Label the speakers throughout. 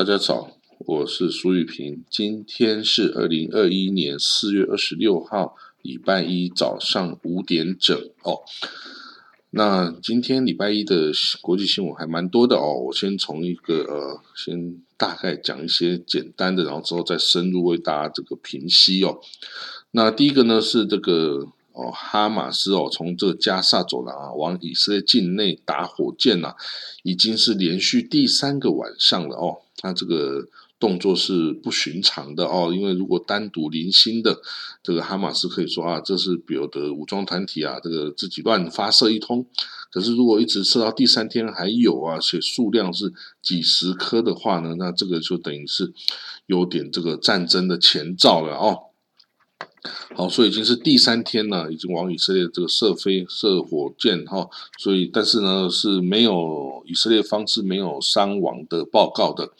Speaker 1: 大家早，我是苏玉平。今天是二零二一年四月二十六号，礼拜一早上五点整哦。那今天礼拜一的国际新闻还蛮多的哦。我先从一个呃，先大概讲一些简单的，然后之后再深入为大家这个评析哦。那第一个呢是这个。哦，哈马斯哦，从这个加萨走廊啊，往以色列境内打火箭呐，已经是连续第三个晚上了哦。他这个动作是不寻常的哦，因为如果单独零星的这个哈马斯可以说啊，这是比如的武装团体啊，这个自己乱发射一通。可是如果一直射到第三天还有啊，且数量是几十颗的话呢，那这个就等于是有点这个战争的前兆了哦。好，所以已经是第三天了，已经往以色列这个射飞射火箭哈，所以但是呢是没有以色列方是没有伤亡的报告的。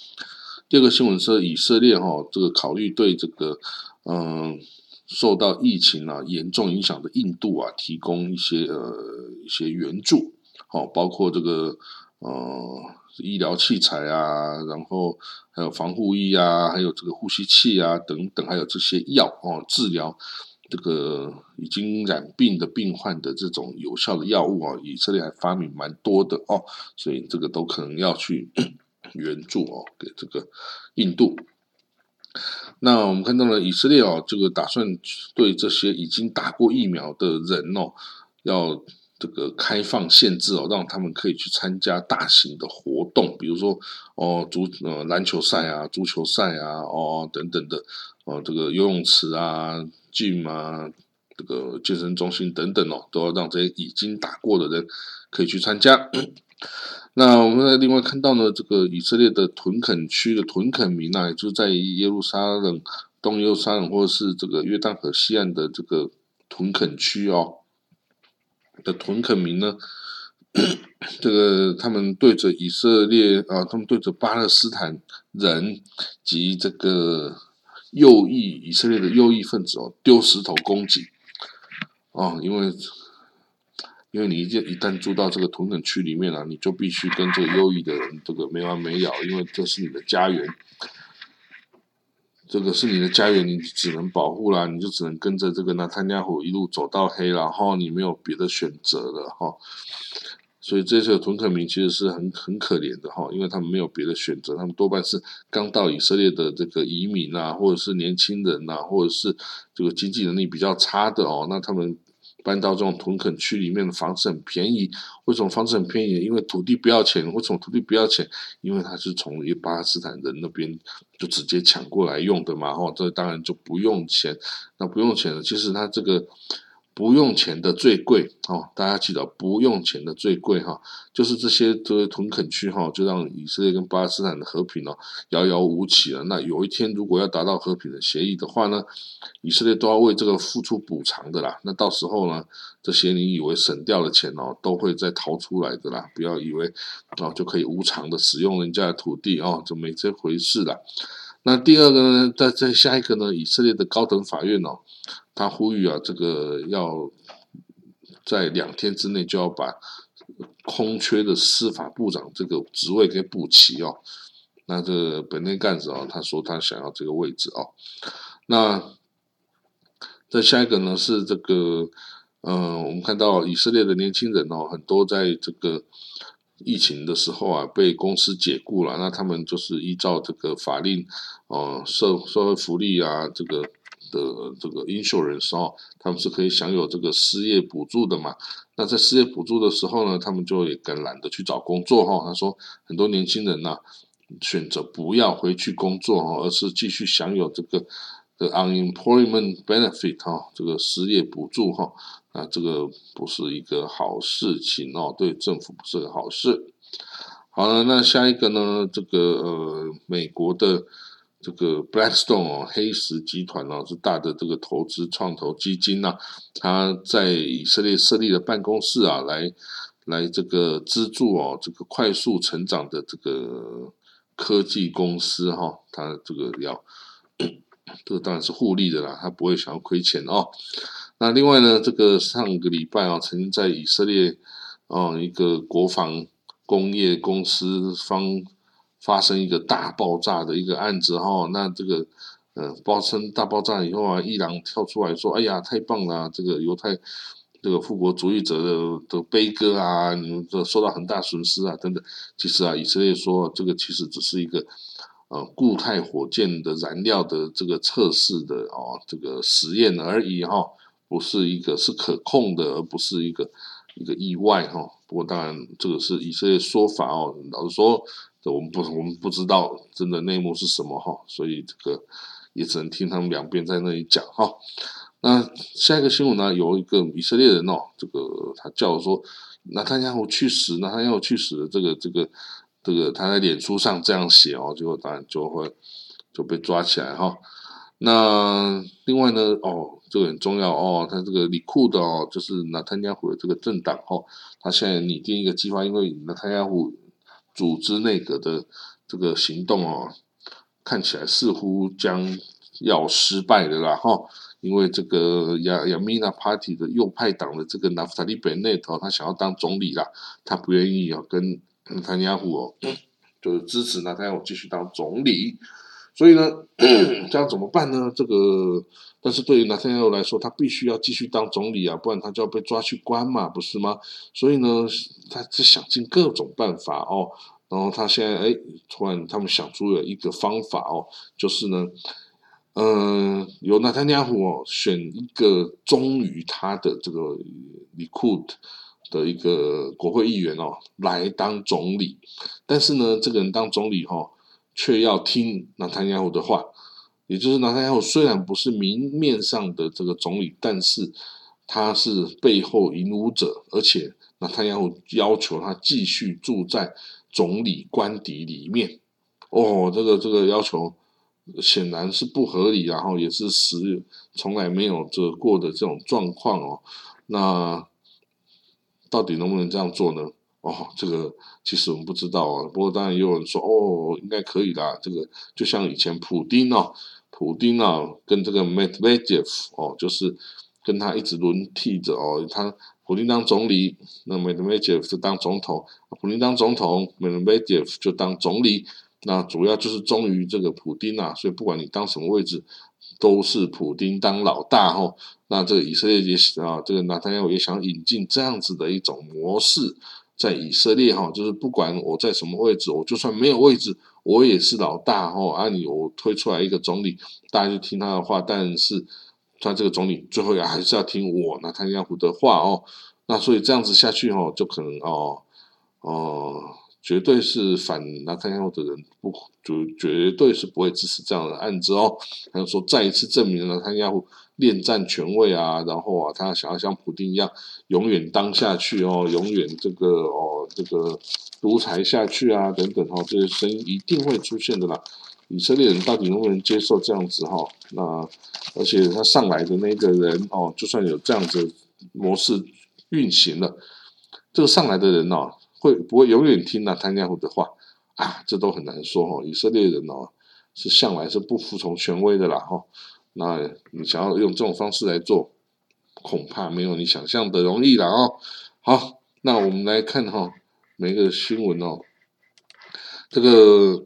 Speaker 1: 第二个新闻是以色列哈，这个考虑对这个嗯受到疫情啊严重影响的印度啊提供一些呃一些援助，好，包括这个呃。医疗器材啊，然后还有防护衣啊，还有这个呼吸器啊，等等，还有这些药哦，治疗这个已经染病的病患的这种有效的药物啊，以色列还发明蛮多的哦，所以这个都可能要去 援助哦，给这个印度。那我们看到了以色列哦，这个打算对这些已经打过疫苗的人哦，要。这个开放限制哦，让他们可以去参加大型的活动，比如说哦足呃篮球赛啊、足球赛啊、哦等等的哦，这个游泳池啊、gym 啊、这个健身中心等等哦，都要让这些已经打过的人可以去参加。那我们在另外看到呢，这个以色列的屯垦区的屯垦民啊，就在耶路撒冷东耶路撒冷或者是这个约旦河西岸的这个屯垦区哦。的屯垦民呢，这个他们对着以色列啊，他们对着巴勒斯坦人及这个右翼以色列的右翼分子哦，丢石头攻击哦，因为因为你一一旦住到这个屯垦区里面了，你就必须跟这个右翼的人这个没完没了，因为这是你的家园。这个是你的家园，你只能保护啦，你就只能跟着这个纳坦亚虎一路走到黑，然后你没有别的选择了哈。所以这些屯垦民其实是很很可怜的哈，因为他们没有别的选择，他们多半是刚到以色列的这个移民啊，或者是年轻人呐，或者是这个经济能力比较差的哦，那他们。搬到这种屯垦区里面的房子很便宜，为什么房子很便宜？因为土地不要钱。为什么土地不要钱？因为他是从一巴勒斯坦人那边就直接抢过来用的嘛，哈，这当然就不用钱。那不用钱的，其实他这个。不用钱的最贵哦，大家记得不用钱的最贵哈，就是这些这些屯垦区哈，就让以色列跟巴勒斯坦的和平哦遥遥无期了。那有一天如果要达到和平的协议的话呢，以色列都要为这个付出补偿的啦。那到时候呢，这些你以为省掉的钱哦，都会再掏出来的啦。不要以为哦就可以无偿的使用人家的土地哦，就没这回事了。那第二个呢，在在下一个呢，以色列的高等法院哦。他呼吁啊，这个要在两天之内就要把空缺的司法部长这个职位给补齐哦。那这本内干子哦，他说他想要这个位置哦。那再下一个呢是这个，嗯，我们看到以色列的年轻人哦，很多在这个疫情的时候啊，被公司解雇了。那他们就是依照这个法令哦，社社会福利啊，这个。的这个 insurance 哦，他们是可以享有这个失业补助的嘛？那在失业补助的时候呢，他们就也更懒得去找工作哈。他说，很多年轻人呐，选择不要回去工作哈，而是继续享有这个的 unemployment benefit 哈，这个失业补助哈。那这个不是一个好事情哦，对政府不是个好事。好了，那下一个呢？这个呃，美国的。这个 Blackstone 哦，黑石集团哦，是大的这个投资创投基金呐，它在以色列设立的办公室啊，来来这个资助哦，这个快速成长的这个科技公司哈，它这个要这个当然是互利的啦，它不会想要亏钱哦。那另外呢，这个上个礼拜啊，曾经在以色列哦一个国防工业公司方。发生一个大爆炸的一个案子哈，那这个呃爆生大爆炸以后啊，伊朗跳出来说：“哎呀，太棒了！这个犹太这个复国主义者的的悲歌啊，你们这受到很大损失啊，等等。”其实啊，以色列说这个其实只是一个呃固态火箭的燃料的这个测试的哦这个实验而已哈，不是一个是可控的，而不是一个一个意外哈。不过当然这个是以色列说法哦，老实说。这我们不，我们不知道真的内幕是什么哈，所以这个也只能听他们两边在那里讲哈。那下一个新闻呢，有一个以色列人哦，这个他叫说，那他要去死，那他要去死的这个这个这个他在脸书上这样写哦，结果当然就会就被抓起来哈。那另外呢，哦，这个很重要哦，他这个李库的哦，就是纳坦雅胡的这个政党哦，他现在拟定一个计划，因为纳坦雅胡。组织内阁的这个行动哦，看起来似乎将要失败的啦哈，因为这个亚亚米纳 Party 的右派党的这个纳夫塔利本内头，他想要当总理啦，他不愿意要跟纳坦雅胡哦，就是支持纳坦雅胡继续当总理，所以呢，这样怎么办呢？这个，但是对于纳坦雅胡来说，他必须要继续当总理啊，不然他就要被抓去关嘛，不是吗？所以呢，他在想尽各种办法哦。然后他现在哎，突然他们想出了一个方法哦，就是呢，嗯，由纳坦雅胡哦选一个忠于他的这个里库的一个国会议员哦来当总理，但是呢，这个人当总理哈，却要听纳坦雅胡的话，也就是纳坦雅胡虽然不是明面上的这个总理，但是他是背后引武者，而且纳坦雅胡要求他继续住在。总理官邸里面，哦，这个这个要求显然是不合理，然后也是实从来没有这过的这种状况哦。那到底能不能这样做呢？哦，这个其实我们不知道啊。不过当然也有人说，哦，应该可以啦。这个就像以前普丁哦，普丁啊跟这个 Medvedev 哦，就是跟他一直轮替着哦，他。普丁当总理，那 Medvedev 就当总统。普丁当总统，Medvedev 就当总理。那主要就是忠于这个普丁啊，所以不管你当什么位置，都是普丁当老大哈。那这个以色列也啊，这个纳坦雅胡也想引进这样子的一种模式，在以色列哈，就是不管我在什么位置，我就算没有位置，我也是老大哈。啊，你我推出来一个总理，大家就听他的话，但是。他这个总理最后也还是要听我纳坦雅胡的话哦，那所以这样子下去哦，就可能哦哦，绝对是反纳坦雅胡的人不就绝对是不会支持这样的案子哦。他就说再一次证明了纳坦雅胡恋战权位啊，然后啊，他想要像普京一样永远当下去哦，永远这个哦这个独裁下去啊等等哦，这些声音一定会出现的啦。以色列人到底能不能接受这样子哈？那而且他上来的那个人哦，就算有这样子模式运行了，这个上来的人哦，会不会永远听那坦雅胡的话啊？这都很难说哦。以色列人哦，是向来是不服从权威的啦哈。那你想要用这种方式来做，恐怕没有你想象的容易了哦。好，那我们来看哈，每个新闻哦，这个。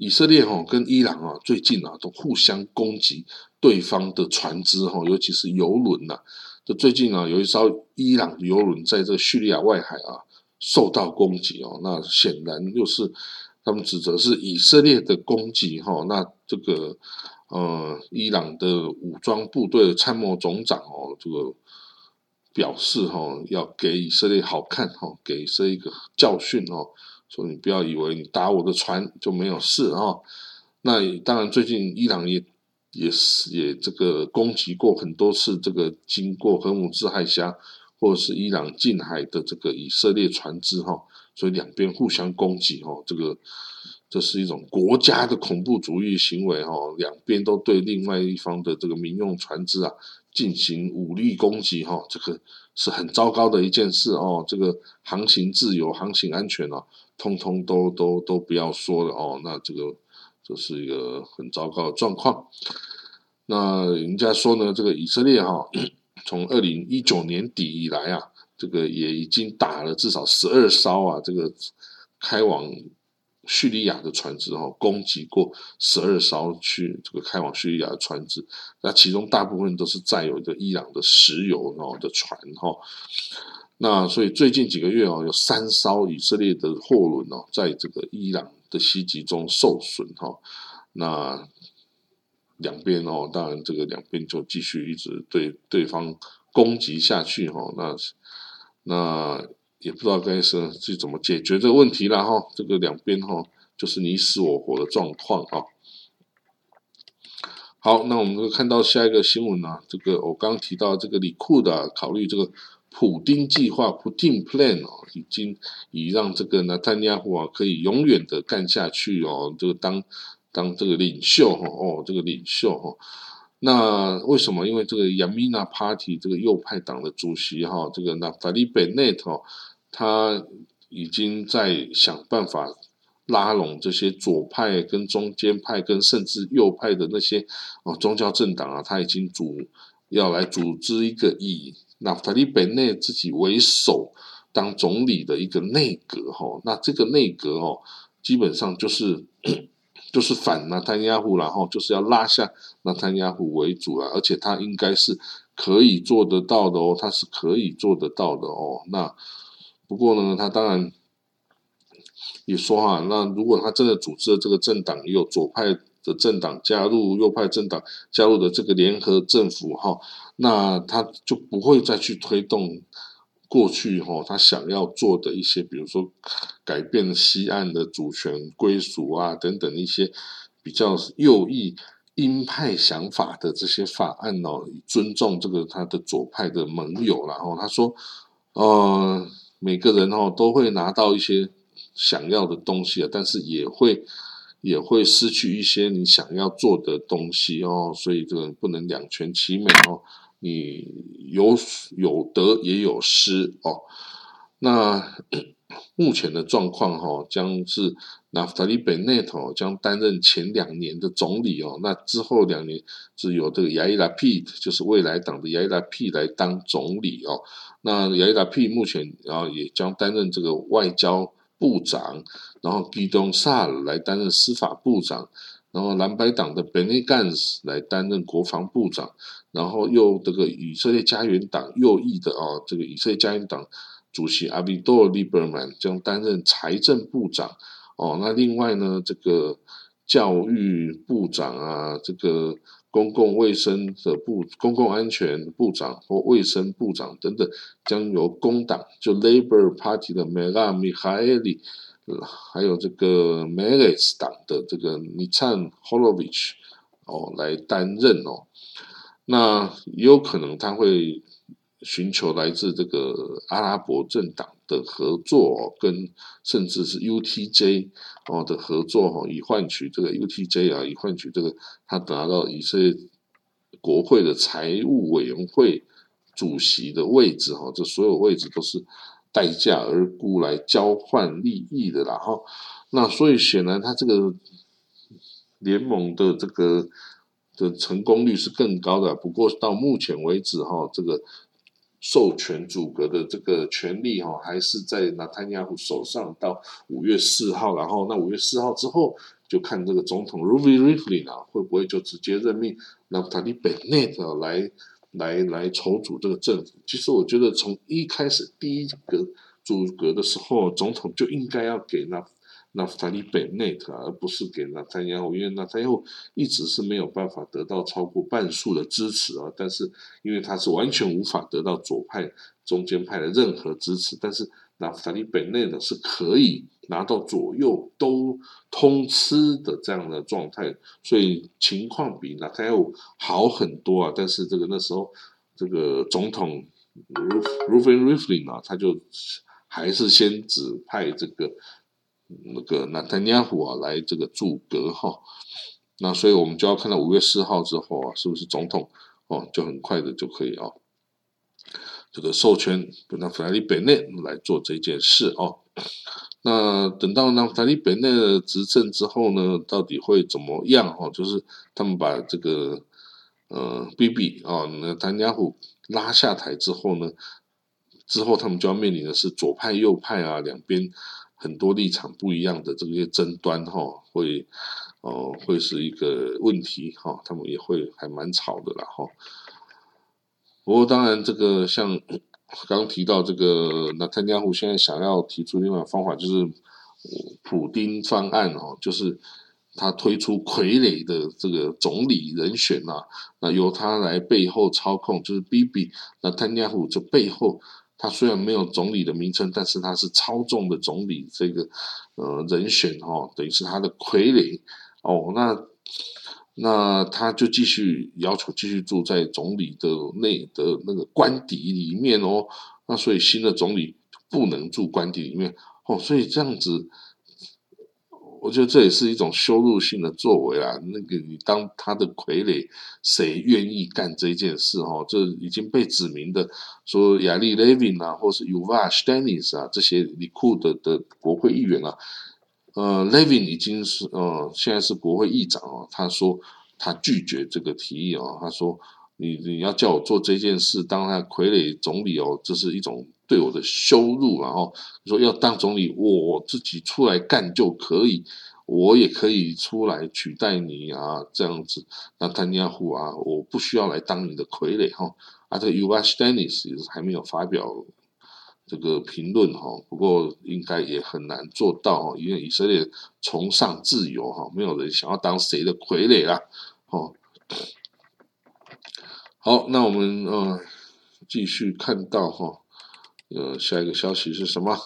Speaker 1: 以色列哈跟伊朗啊最近啊都互相攻击对方的船只哈，尤其是油轮呐。就最近啊有一艘伊朗油轮在这叙利亚外海啊受到攻击哦，那显然又是他们指责是以色列的攻击哈。那这个呃伊朗的武装部队的参谋总长哦，这个表示哈要给以色列好看哈，给以色列一个教训哦。说你不要以为你打我的船就没有事啊！那当然，最近伊朗也也是也这个攻击过很多次这个经过荷姆兹海峡或者是伊朗近海的这个以色列船只哈，所以两边互相攻击哈，这个这是一种国家的恐怖主义行为哈，两边都对另外一方的这个民用船只啊进行武力攻击哈，这个是很糟糕的一件事哦，这个航行自由、航行安全啊。通通都都都不要说了哦，那这个这是一个很糟糕的状况。那人家说呢，这个以色列哈，从二零一九年底以来啊，这个也已经打了至少十二艘啊，这个开往叙利亚的船只哈攻击过十二艘去这个开往叙利亚的船只，那其中大部分都是载有的伊朗的石油哦的船哈。那所以最近几个月哦，有三艘以色列的货轮哦，在这个伊朗的袭击中受损哈。那两边哦，当然这个两边就继续一直对对方攻击下去哈。那那。也不知道该是去怎么解决这个问题了哈，这个两边哈就是你死我活的状况啊。好，那我们就看到下一个新闻啊，这个我刚提到这个李库的考虑这个普丁计划 （Putin Plan） 哦，已经已让这个纳坦亚胡啊可以永远的干下去哦，这个当当这个领袖哈哦，这个领袖哈。那为什么？因为这个 Yamina Party 这个右派党的主席哈，这个纳法利贝内特。他已经在想办法拉拢这些左派、跟中间派、跟甚至右派的那些哦宗教政党啊，他已经组要来组织一个以纳塔利本内自己为首当总理的一个内阁哈。那这个内阁哦，基本上就是就是反纳坦亚胡，然后就是要拉下纳坦亚胡为主啊，而且他应该是可以做得到的哦，他是可以做得到的哦。那不过呢，他当然也说哈，那如果他真的组织了这个政党，也有左派的政党加入，右派政党加入的这个联合政府哈，那他就不会再去推动过去哈他想要做的一些，比如说改变西岸的主权归属啊等等一些比较右翼鹰派想法的这些法案哦，尊重这个他的左派的盟友，然后他说，呃。每个人哦都会拿到一些想要的东西啊，但是也会也会失去一些你想要做的东西哦，所以这个不能两全其美哦，你有有得也有失哦。那 目前的状况哈，将是纳夫塔利贝内特将担任前两年的总理哦，那之后两年是由这个亚伊拉 P，就是未来党的亚伊拉 P 来当总理哦。那亚伊拉 P 目前然后也将担任这个外交部长，然后基东萨来担任司法部长，然后蓝白党的 Benny Gantz 来担任国防部长，然后又这个以色列家园党右翼的啊，这个以色列家园党主席阿比多尔利伯曼将担任财政部长哦。那另外呢，这个教育部长啊，这个。公共卫生的部、公共安全部长或卫生部长等等，将由工党就 Labour Party 的 Mela Mihaeli，还有这个 m e r e s 党的这个 Nitan Holovich 哦来担任哦。那也有可能他会寻求来自这个阿拉伯政党的合作，跟甚至是 UTJ。哦的合作哈，以换取这个 UTJ 啊，以换取这个他拿到以色列国会的财务委员会主席的位置哈，这所有位置都是待价而沽来交换利益的啦哈。那所以显然他这个联盟的这个的成功率是更高的。不过到目前为止哈，这个。授权阻隔的这个权利哈，还是在纳坦亚胡手上。到五月四号，然后那五月四号之后，就看这个总统 Ruvi Rivlin 啊，会不会就直接任命纳塔利本内特来来来筹组这个政府。其实我觉得从一开始第一个阻隔的时候，总统就应该要给那。纳夫塔利·本内特，而不是给纳坦亚胡，因为纳坦亚胡一直是没有办法得到超过半数的支持啊。但是，因为他是完全无法得到左派、中间派的任何支持，但是纳夫塔利·本内特是可以拿到左右都通吃的这样的状态，所以情况比纳坦亚胡好很多啊。但是，这个那时候，这个总统 Reuven Rivlin 啊，他就还是先指派这个。那个纳坦尼亚胡啊，来这个驻阁哈，那所以我们就要看到五月四号之后啊，是不是总统哦，就很快的就可以啊，这个授权那弗莱利贝内来做这件事哦。那等到让弗莱利贝内执政之后呢，到底会怎么样哈？就是他们把这个呃 B B 啊，那坦尼亚胡拉下台之后呢，之后他们就要面临的是左派右派啊两边。很多立场不一样的这些争端哈，会哦会是一个问题哈，他们也会还蛮吵的啦哈。不过当然，这个像 刚提到这个，那特加胡现在想要提出另外方法，就是普丁方案哦，就是他推出傀儡的这个总理人选呐，那由他来背后操控，就是 BB，那特加胡就背后。他虽然没有总理的名称，但是他是操纵的总理这个呃人选哦，等于是他的傀儡哦。那那他就继续要求继续住在总理的内的那个官邸里面哦。那所以新的总理不能住官邸里面哦。所以这样子。我觉得这也是一种羞辱性的作为啊！那个你当他的傀儡，谁愿意干这件事？哈，这已经被指明的，说亚历·雷宾啊，或是尤瓦·斯丹尼斯啊，这些里库的的国会议员啊，呃，雷宾已经是呃，现在是国会议长哦。他说他拒绝这个提议哦，他说你你要叫我做这件事，当他傀儡总理哦，这是一种。对我的羞辱，然后说要当总理，我自己出来干就可以，我也可以出来取代你啊，这样子。那丹尼亚胡啊，我不需要来当你的傀儡哈。啊，这个 U. S. Dennis 也是还没有发表这个评论哈，不过应该也很难做到哈，因为以色列崇尚自由哈，没有人想要当谁的傀儡啦。哦，好，那我们呃继续看到哈。呃，下一个消息是什么？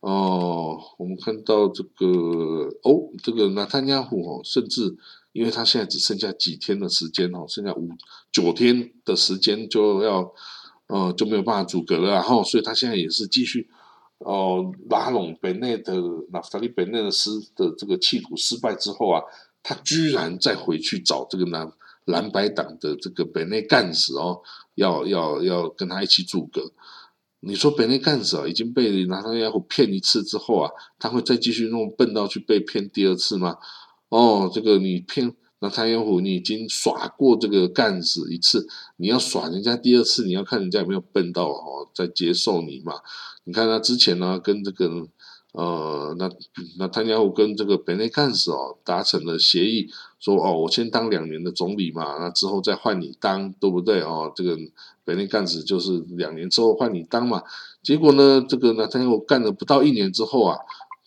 Speaker 1: 哦，我们看到这个哦，这个纳坦亚胡哦，甚至因为他现在只剩下几天的时间哦，剩下五九天的时间就要呃就没有办法阻隔了，然后所以他现在也是继续哦拉拢本内的纳夫塔利本内的失的这个企图失败之后啊，他居然再回去找这个蓝蓝白党的这个本内干事哦，要要要跟他一起阻隔。你说本内干子啊？已经被拿他家伙骗一次之后啊，他会再继续那么笨到去被骗第二次吗？哦，这个你骗拿他家伙，你已经耍过这个干子一次，你要耍人家第二次，你要看人家有没有笨到哦，再接受你嘛？你看他之前呢，跟这个。呃，那那他家伙跟这个本内干事哦达成了协议，说哦，我先当两年的总理嘛，那之后再换你当，对不对哦？这个本内干事就是两年之后换你当嘛。结果呢，这个呢，他家伙干了不到一年之后啊，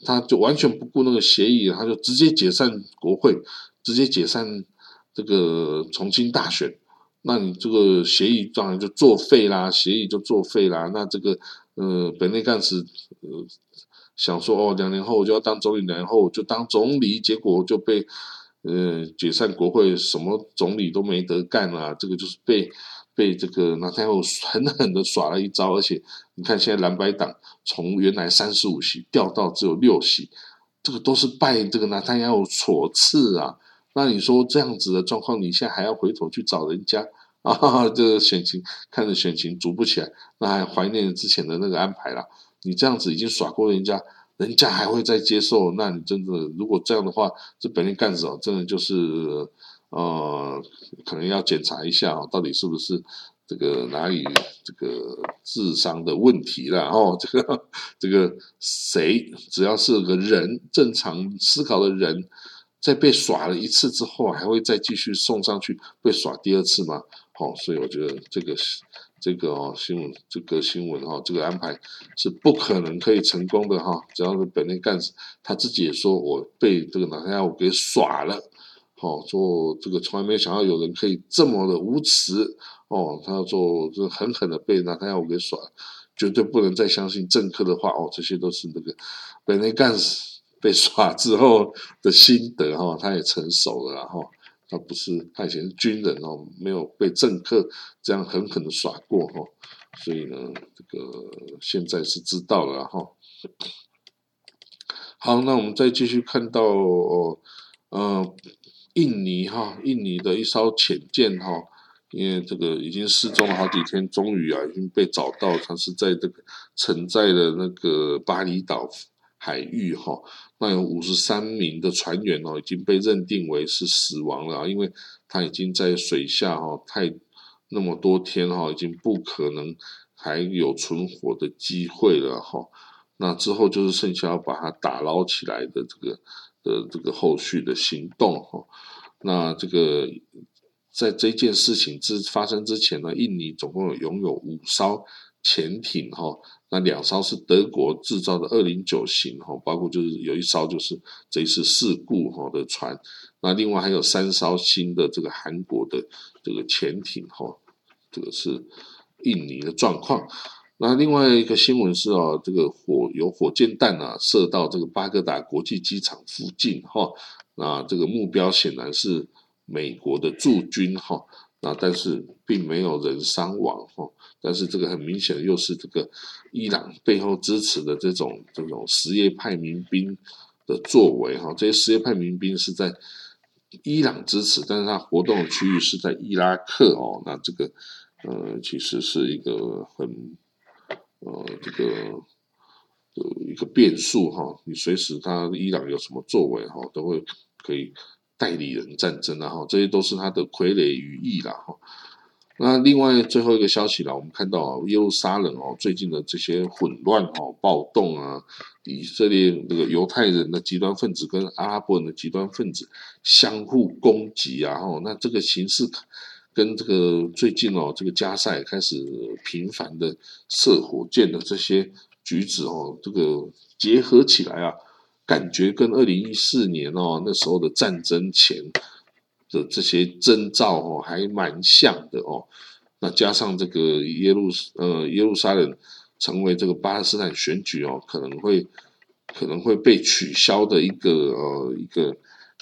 Speaker 1: 他就完全不顾那个协议，他就直接解散国会，直接解散这个重新大选。那你这个协议当然就作废啦，协议就作废啦。那这个呃，本内干事呃。想说哦，两年后我就要当总理，两年后我就当总理，结果就被呃解散国会，什么总理都没得干啊！这个就是被被这个纳坦雅狠狠的耍了一招，而且你看现在蓝白党从原来三十五席掉到只有六席，这个都是拜这个纳坦雅所赐啊！那你说这样子的状况，你现在还要回头去找人家 啊？这个选情看着选情足不起来，那还怀念之前的那个安排了。你这样子已经耍过人家，人家还会再接受？那你真的如果这样的话，这本地干什真的就是呃，可能要检查一下哦，到底是不是这个哪里这个智商的问题了？哦，这个这个谁只要是个人正常思考的人，在被耍了一次之后，还会再继续送上去被耍第二次吗？好，所以我觉得这个是。这个哦新闻，这个新闻哈，这个安排是不可能可以成功的哈。只要是本内干事，他自己也说我被这个哪天我给耍了，好做这个从来没有想到有人可以这么的无耻哦。他要做这狠狠的被哪天我给耍，绝对不能再相信政客的话哦。这些都是那个本内干事被耍之后的心得哈，他也成熟了哈。他不是，他以前是军人哦，没有被政客这样狠狠的耍过哈，所以呢，这个现在是知道了哈。好，那我们再继续看到哦，呃，印尼哈，印尼的一艘潜舰哈，因为这个已经失踪了好几天，终于啊已经被找到，它是在这个沉在的那个巴厘岛。海域哈，那有五十三名的船员哦，已经被认定为是死亡了，因为他已经在水下哈太那么多天哈，已经不可能还有存活的机会了哈。那之后就是剩下要把它打捞起来的这个的这个后续的行动哈。那这个在这件事情之发生之前呢，印尼总共有拥有五艘潜艇哈，那两艘是德国制造的二零九型哈，包括就是有一艘就是这一次事故哈的船，那另外还有三艘新的这个韩国的这个潜艇哈，这个是印尼的状况。那另外一个新闻是哦，这个火有火箭弹啊射到这个巴格达国际机场附近哈，那这个目标显然是美国的驻军哈，那但是并没有人伤亡哈，但是这个很明显又是这个伊朗背后支持的这种这种什叶派民兵的作为哈，这些什叶派民兵是在伊朗支持，但是他活动的区域是在伊拉克哦，那这个呃其实是一个很。呃，这个呃一个变数哈，你随时他伊朗有什么作为哈，都会可以代理人战争啊哈，这些都是他的傀儡羽翼啦哈。那另外最后一个消息啦，我们看到耶路撒冷哦，最近的这些混乱哦、暴动啊，以色列这个犹太人的极端分子跟阿拉伯人的极端分子相互攻击啊哈，那这个形势。跟这个最近哦，这个加塞开始频繁的射火箭的这些举止哦，这个结合起来啊，感觉跟二零一四年哦那时候的战争前的这些征兆哦，还蛮像的哦。那加上这个耶路呃耶路撒冷成为这个巴勒斯坦选举哦，可能会可能会被取消的一个呃一个。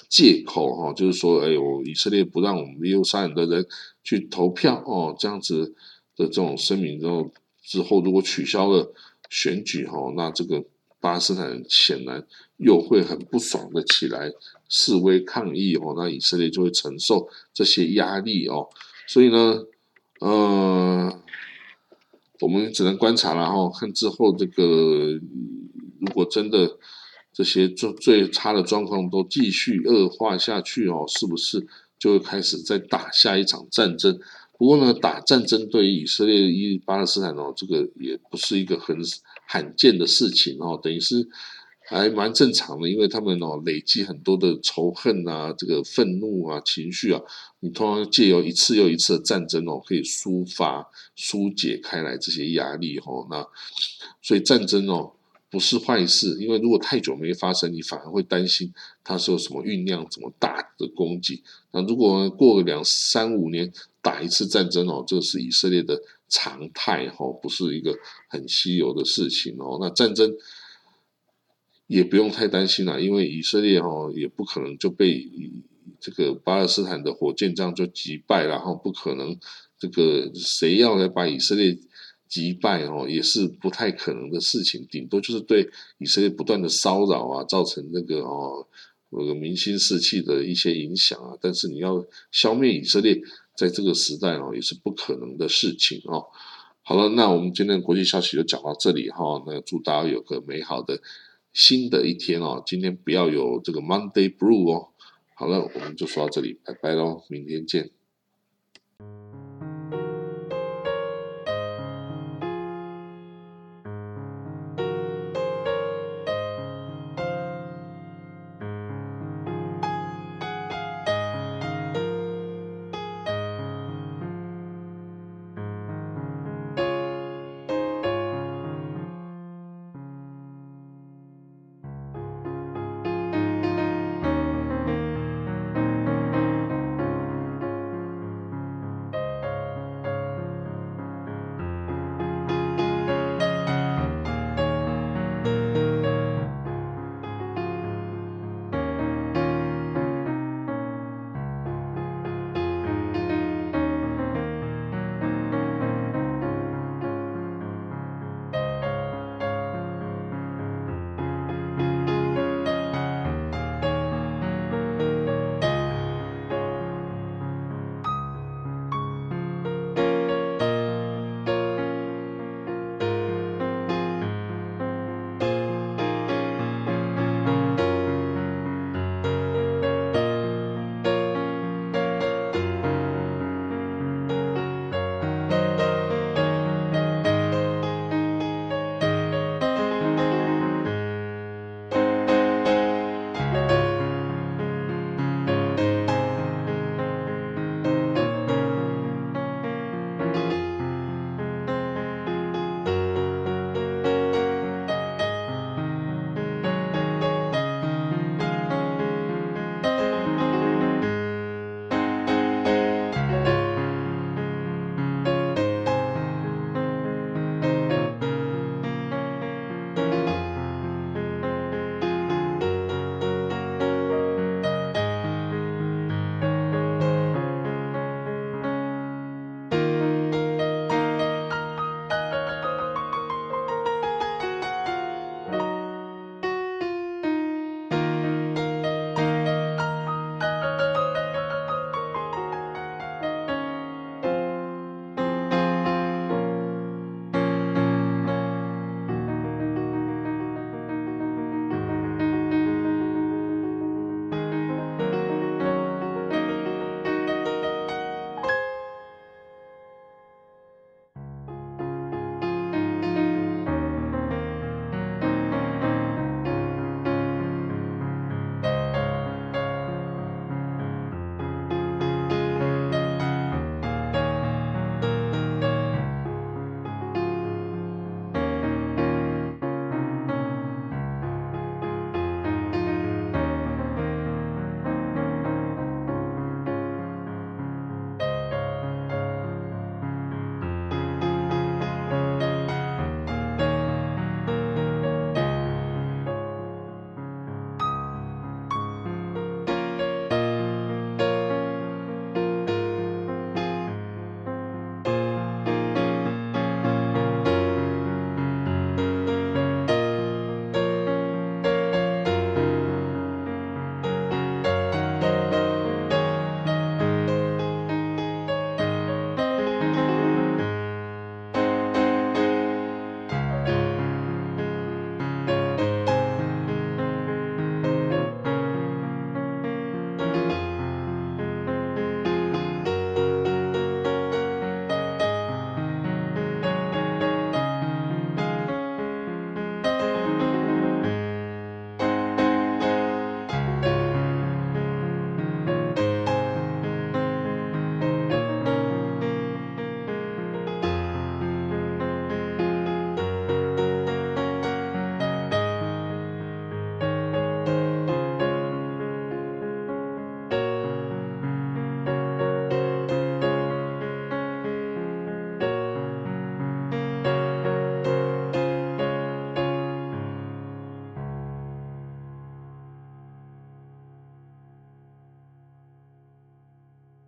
Speaker 1: 借口哈，就是说，哎呦，以色列不让我们耶路撒冷的人去投票哦，这样子的这种声明之后，之后如果取消了选举哈，那这个巴勒斯坦显然又会很不爽的起来示威抗议哦，那以色列就会承受这些压力哦，所以呢，呃，我们只能观察了哈，看之后这个如果真的。这些最最差的状况都继续恶化下去哦，是不是就会开始再打下一场战争？不过呢，打战争对于以色列、伊巴勒斯坦哦，这个也不是一个很罕见的事情哦，等于是还蛮正常的，因为他们哦累积很多的仇恨啊、这个愤怒啊、情绪啊，你通常借由一次又一次的战争哦，可以抒发、疏解开来这些压力哦，那所以战争哦。不是坏事，因为如果太久没发生，你反而会担心它是有什么酝酿、怎么大的攻击。那如果过个两三五年打一次战争哦，这是以色列的常态哦，不是一个很稀有的事情哦。那战争也不用太担心了，因为以色列哦也不可能就被这个巴勒斯坦的火箭这样就击败，然后不可能这个谁要来把以色列。击败哦，也是不太可能的事情，顶多就是对以色列不断的骚扰啊，造成那个哦，那个民心士气的一些影响啊。但是你要消灭以色列，在这个时代哦，也是不可能的事情哦。好了，那我们今天国际消息就讲到这里哈。那祝大家有个美好的新的一天哦。今天不要有这个 Monday Blue 哦。好了，我们就说到这里，拜拜喽，明天见。